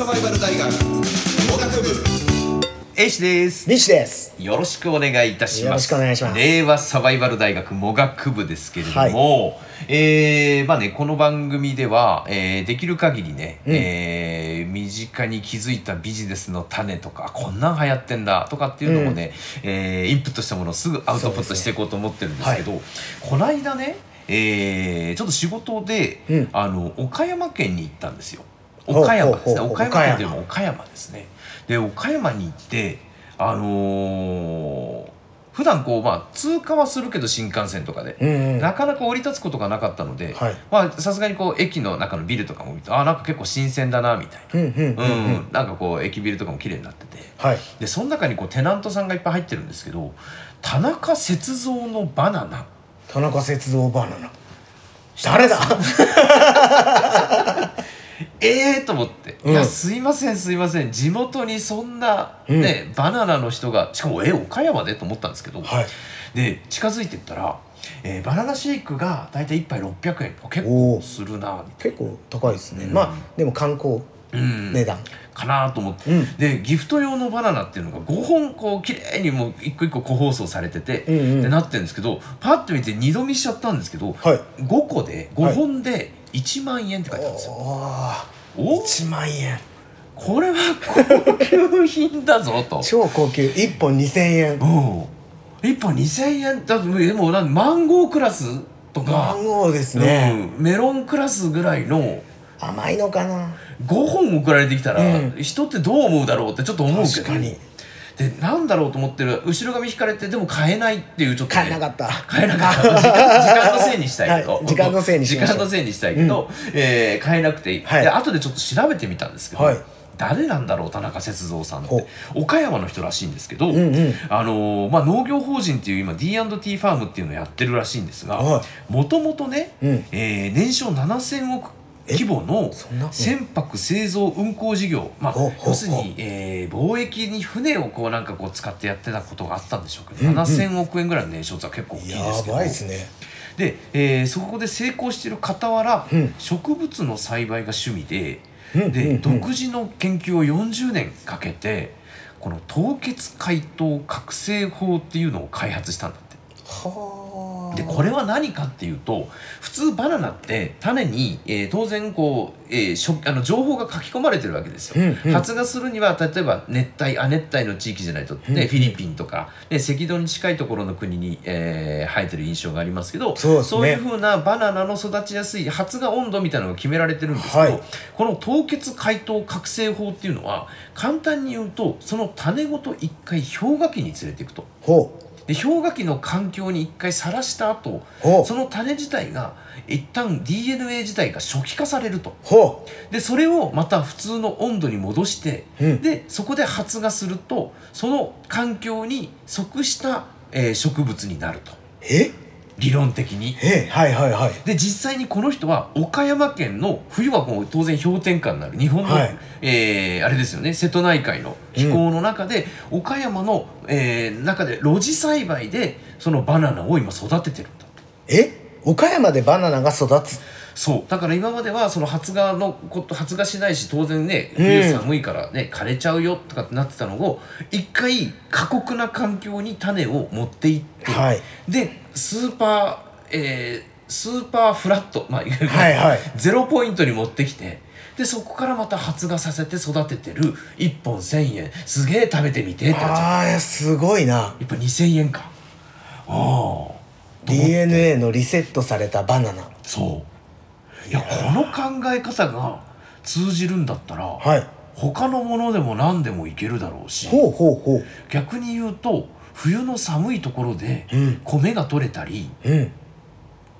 サバイバル大学農学部。エイシです。西です。よろしくお願いいたします。よろしくお願いします。令和サバイバル大学語学部ですけれども、えーまあねこの番組では、えーできる限りね、うん。えー身近に気づいたビジネスの種とかこんなん流行ってんだとかっていうのもね、えーインプットしたものをすぐアウトプットしていこうと思ってるんですけどこの間ねえーちょっと仕事で、うん。あの岡山県に行ったんですよ岡山ですね。岡山県というのは岡山。ですね。で岡山に行ってあのー普段こうまあ通過はするけど新幹線とかで、うんうん。なかなか降り立つことがなかったので、はい。まあさすがにこう駅の中のビルとかも見るとあなんか結構新鮮だなみたいな、うんなんかこう駅ビルとかも綺麗になってて。はい。でその中にこうテナントさんがいっぱい入ってるんですけど田中雪造のバナナ。田中雪造バナナ。誰だ？ええと思って、うん。いやすいませんすいません。地元にそんなね、バナナの人がしかもえ岡山でと思ったんですけど、はい。で近づいてったら、えーバナナシェイクが大体1杯600円。結構するな結構高いですね、うん。まあでも観光値段かなと思って、うん。でギフト用のバナナっていうのが5本こう綺麗にもう一個一個個包装されてて、うんうん。でなってるんですけどパッと見て二度見しちゃったんですけど、はい。5個で5本で1万円って書いてあるんですよ。おおー。1万円。これは高級品だぞと。超高級。1本2000円。うん。1本2000円。だってでもなんマンゴークラスとか。マン、ゴーですね、うん、メロンクラスぐらいの甘いのかな？5本送られてきたら、うん。人ってどう思うだろうってちょっと思うけど。確かに。でなんだろうと思ってる後ろ髪引かれてでも買えないっていうちょっと、ね、買えなかった。買えなかった。時間のせいにしたいけど、はい。時間のせいにし時間のせいにしたいけど、えー買えなくて、はい。で後でちょっと調べてみたんですけど、はい。誰なんだろう田中雪造さんっほて岡山の人らしいんですけど、うんうん。あのーまあ、農業法人っていう今 D&T ファームっていうのをやってるらしいんですがはもともとね、うん。えー年商7,000億規模の船舶製造運航事業、まあ要するに、えー貿易に船をこうなんかこう使ってやってたことがあったんでしょうけど、うんうん。7,000億円ぐらいの年商って結構大きいですやけどですね。で、えーそこで成功している傍ら、うん。植物の栽培が趣味でで、うんうんうん。独自の研究を40年かけてこの凍結解凍覚醒法っていうのを開発したんだって。はあでこれは何かっていうと普通バナナって種に、えー当然こう、えーしょあの情報が書き込まれてるわけですよ。うんうん。発芽するには例えば熱帯亜熱帯の地域じゃないと、ねうん。うんフィリピンとか、ね、赤道に近いところの国に、えー生えてる印象がありますけどそうね。いうふうなバナナの育ちやすい発芽温度みたいなのが決められてるんですけど、はい。この凍結解凍覚醒法っていうのは簡単に言うとその種ごと一回氷河期に連れていくと。ほうで氷河期の環境に一回さらした後その種自体が一旦 DNA 自体が初期化されると。ほでそれをまた普通の温度に戻して、うん。でそこで発芽するとその環境に即した、えー植物になると。うえ？理論的に。えはいはいはい。で実際にこの人は岡山県の冬はもう当然氷点下になる。日本の、はい。えーあれですよね。瀬戸内海の気候の中で、岡山の、えー中で露地栽培でそのバナナを今育ててるんだえ？岡山でバナナが育つそう。だから今まではその発芽のこと発芽しないし当然ねうん。冬寒いからね、枯れちゃうよとかってなってたのを一回過酷な環境に種を持っていって、はい。でスーパー、えースーパーフラット、まあ、はいはい。ゼロポイントに持ってきてでそこからまた発芽させて育ててる。1本1,000円。すげえ食べてみてってあーすごいな。やっぱ2,000円か。ああ DNA のリセットされたバナナ。そういやこの考え方が通じるんだったら、はい。他のものでも何でもいけるだろうしほうほうほう。逆に言うと冬の寒いところでうん。米が取れたりうん。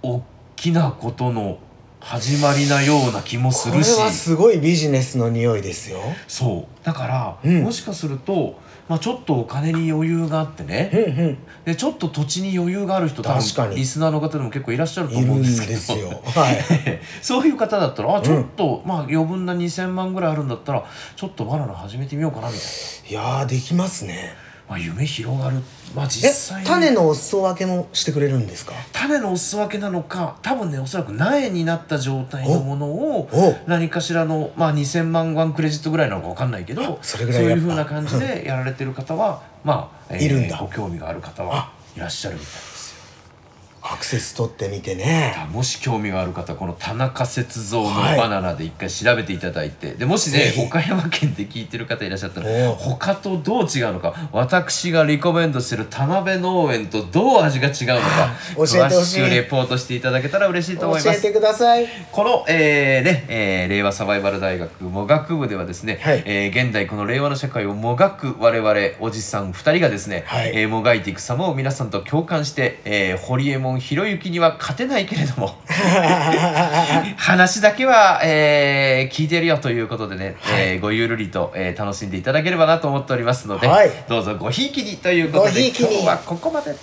大きなことの始まりなような気もすこれるしはすごいビジネスの匂いですよ。そう。だから、うん。もしかすると、まあ、ちょっとお金に余裕があってうねんうん。でちょっと土地に余裕がある人多確かに。分リスナーの方でも結構いらっしゃると思うんですけど。すよ。はい。そういう方だったらあちょっと、まあ余分な2,000万ぐらいあるんだったらちょっとバナナ始めてみようかなみたいいやーできますねまあ、夢広がる。まあえ実際に。種のお裾分けもしてくれるんですか？種のお裾分けなのか多分ねおそらく苗になった状態のものをお。何かしらの、まあ、2000万ワンクレジットぐらいなのか分かんないけどそれぐらいそういうふうな感じでやられてる方はまあ、いるんだ。ご興味がある方はいらっしゃるみたいです。よ。アクセス取ってみてね。もし興味がある方この田中雪像のはい。バナナで一回調べていただいて、でもしね岡山県で聞いてる方いらっしゃったら他とどう違うのか私がリコメンドしてる田辺農園とどう味が違うのか 詳しくレポートしていただけたら嬉しいと教思います。えてください。この、えーねえー令和サバイバル大学もがく部ではですね、はい。えー現代この令和の社会をもがく我々おじさん2人がですね、はい。えーもがいていく様を皆さんと共感して、えー、堀江門ひろゆきには勝てないけれども 話だけは、えー聞いてるよということでね、えーごゆるりと、えー楽しんでいただければなと思っておりますので、はい。どうぞごひいきにということで今日はここまで。